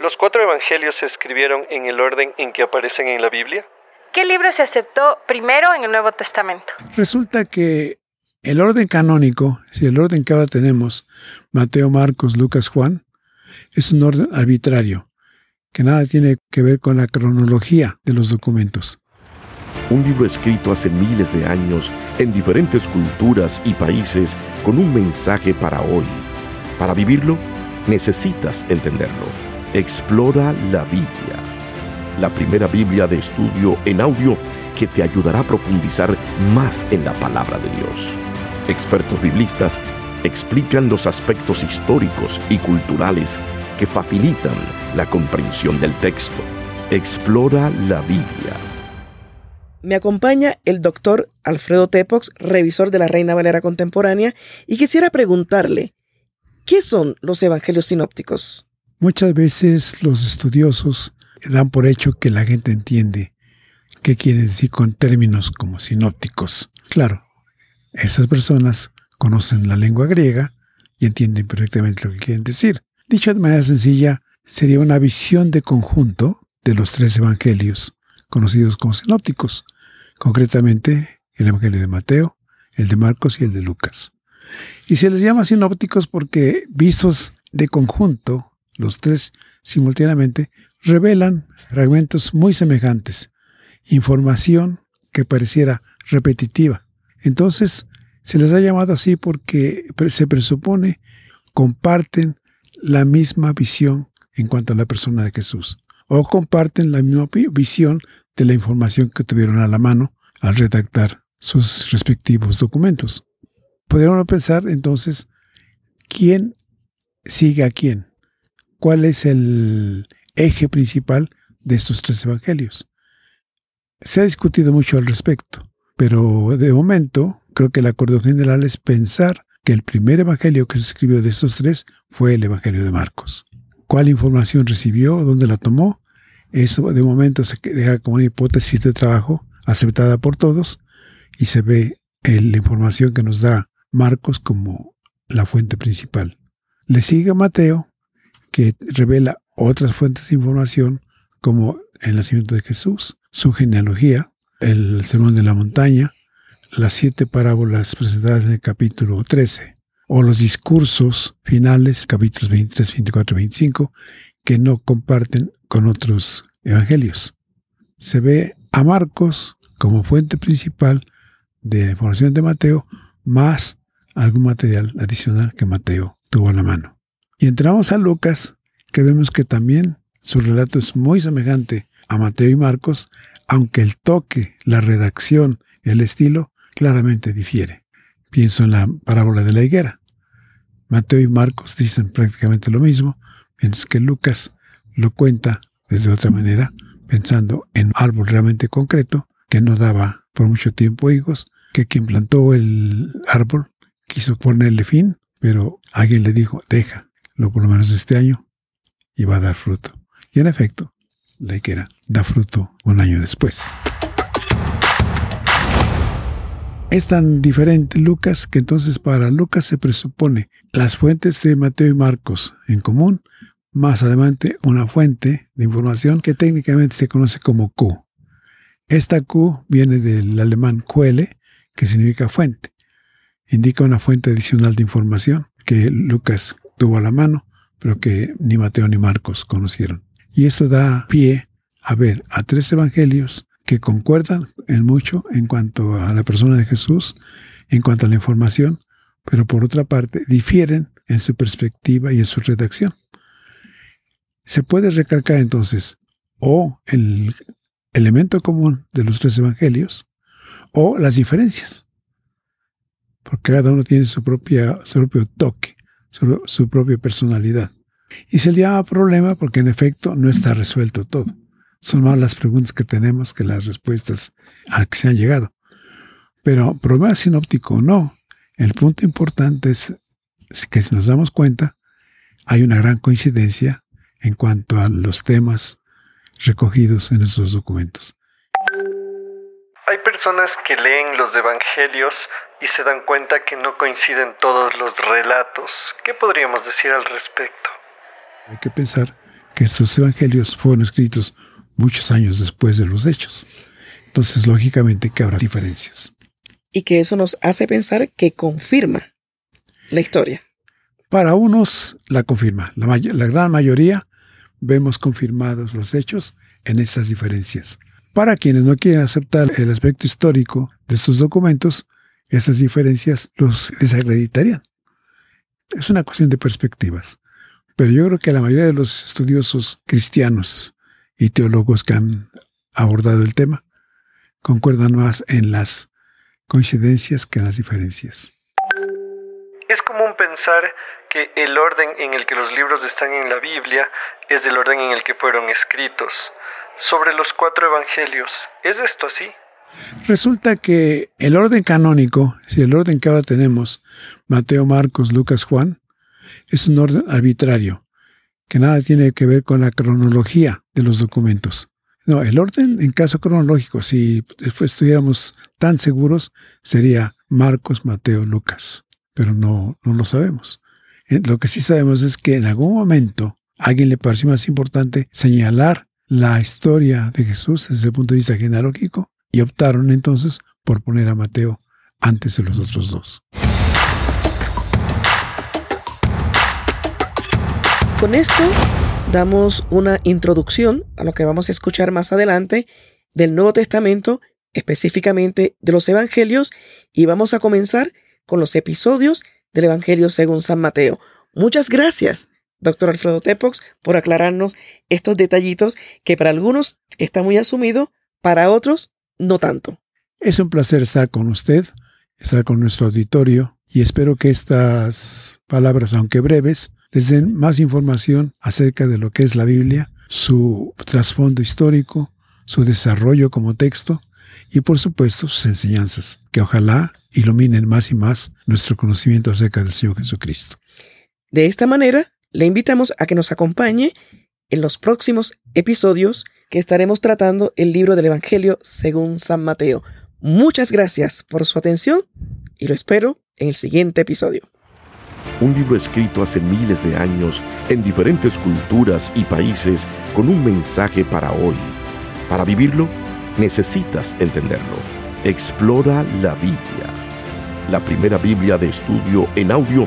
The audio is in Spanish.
¿Los cuatro evangelios se escribieron en el orden en que aparecen en la Biblia? ¿Qué libro se aceptó primero en el Nuevo Testamento? Resulta que el orden canónico, si el orden que ahora tenemos, Mateo, Marcos, Lucas, Juan, es un orden arbitrario, que nada tiene que ver con la cronología de los documentos. Un libro escrito hace miles de años en diferentes culturas y países con un mensaje para hoy. Para vivirlo, necesitas entenderlo. Explora la Biblia, la primera Biblia de estudio en audio que te ayudará a profundizar más en la palabra de Dios. Expertos biblistas explican los aspectos históricos y culturales que facilitan la comprensión del texto. Explora la Biblia. Me acompaña el doctor Alfredo Tepox, revisor de la Reina Valera Contemporánea, y quisiera preguntarle, ¿qué son los evangelios sinópticos? Muchas veces los estudiosos dan por hecho que la gente entiende qué quiere decir con términos como sinópticos. Claro, esas personas conocen la lengua griega y entienden perfectamente lo que quieren decir. Dicho de manera sencilla, sería una visión de conjunto de los tres evangelios, conocidos como sinópticos, concretamente el Evangelio de Mateo, el de Marcos y el de Lucas. Y se les llama sinópticos porque vistos de conjunto los tres simultáneamente, revelan fragmentos muy semejantes, información que pareciera repetitiva. Entonces, se les ha llamado así porque se presupone comparten la misma visión en cuanto a la persona de Jesús, o comparten la misma visión de la información que tuvieron a la mano al redactar sus respectivos documentos. Podríamos pensar entonces, ¿quién sigue a quién? Cuál es el eje principal de estos tres evangelios. Se ha discutido mucho al respecto, pero de momento creo que el acuerdo general es pensar que el primer evangelio que se escribió de estos tres fue el evangelio de Marcos. ¿Cuál información recibió? ¿Dónde la tomó? Eso de momento se deja como una hipótesis de trabajo aceptada por todos y se ve la información que nos da Marcos como la fuente principal. Le sigue Mateo, que revela otras fuentes de información como el nacimiento de Jesús, su genealogía, el sermón de la montaña, las siete parábolas presentadas en el capítulo 13, o los discursos finales, capítulos 23, 24 y 25, que no comparten con otros evangelios. Se ve a Marcos como fuente principal de información de Mateo, más algún material adicional que Mateo tuvo a la mano. Y entramos a Lucas, que vemos que también su relato es muy semejante a Mateo y Marcos, aunque el toque, la redacción, el estilo claramente difiere. Pienso en la parábola de la higuera. Mateo y Marcos dicen prácticamente lo mismo, mientras que Lucas lo cuenta de otra manera, pensando en un árbol realmente concreto que no daba por mucho tiempo higos, que quien plantó el árbol quiso ponerle fin, pero alguien le dijo, deja, lo por lo menos este año, y va a dar fruto. Y en efecto, la higuera da fruto un año después. Es tan diferente Lucas que entonces para Lucas se presupone las fuentes de Mateo y Marcos en común, más adelante una fuente de información que técnicamente se conoce como Q. Esta Q viene del alemán Quelle, que significa fuente. Indica una fuente adicional de información que Lucas tuvo a la mano, pero que ni Mateo ni Marcos conocieron. Y esto da pie a ver a tres evangelios que concuerdan en mucho en cuanto a la persona de Jesús, en cuanto a la información, pero por otra parte difieren en su perspectiva y en su redacción. Se puede recalcar entonces o el elemento común de los tres evangelios o las diferencias, porque cada uno tiene su, propia, su propio toque su, propia personalidad. Y se le llama problema porque en efecto no está resuelto todo. Son más las preguntas que tenemos que las respuestas a que se han llegado. Pero problema sinóptico o no, el punto importante es que si nos damos cuenta, hay una gran coincidencia en cuanto a los temas recogidos en estos documentos. Hay personas que leen los evangelios y se dan cuenta que no coinciden todos los relatos. ¿Qué podríamos decir al respecto? Hay que pensar que estos evangelios fueron escritos muchos años después de los hechos. Entonces, lógicamente que habrá diferencias. Y que eso nos hace pensar que confirma la historia. Para unos la confirma. La, la gran mayoría vemos confirmados los hechos en esas diferencias. Para quienes no quieren aceptar el aspecto histórico de estos documentos, esas diferencias los desacreditarían. Es una cuestión de perspectivas. Pero yo creo que la mayoría de los estudiosos cristianos y teólogos que han abordado el tema concuerdan más en las coincidencias que en las diferencias. Es común pensar que el orden en el que los libros están en la Biblia es el orden en el que fueron escritos. Sobre los cuatro evangelios, ¿es esto así? Resulta que el orden canónico, si el orden que ahora tenemos, Mateo, Marcos, Lucas, Juan, es un orden arbitrario, que nada tiene que ver con la cronología de los documentos. No, el orden en caso cronológico, si después estuviéramos tan seguros, sería Marcos, Mateo, Lucas, pero no, no lo sabemos. Eh, lo que sí sabemos es que en algún momento a alguien le pareció más importante señalar la historia de Jesús desde el punto de vista genealógico y optaron entonces por poner a Mateo antes de los otros dos. Con esto damos una introducción a lo que vamos a escuchar más adelante del Nuevo Testamento, específicamente de los Evangelios, y vamos a comenzar con los episodios del Evangelio según San Mateo. Muchas gracias, doctor Alfredo Tepox, por aclararnos estos detallitos que para algunos está muy asumido, para otros no tanto. Es un placer estar con usted, estar con nuestro auditorio y espero que estas palabras, aunque breves, les den más información acerca de lo que es la Biblia, su trasfondo histórico, su desarrollo como texto y por supuesto sus enseñanzas, que ojalá iluminen más y más nuestro conocimiento acerca del Señor Jesucristo. De esta manera, le invitamos a que nos acompañe en los próximos episodios que estaremos tratando el libro del Evangelio según San Mateo. Muchas gracias por su atención y lo espero en el siguiente episodio. Un libro escrito hace miles de años en diferentes culturas y países con un mensaje para hoy. Para vivirlo, necesitas entenderlo. Explora la Biblia. La primera Biblia de estudio en audio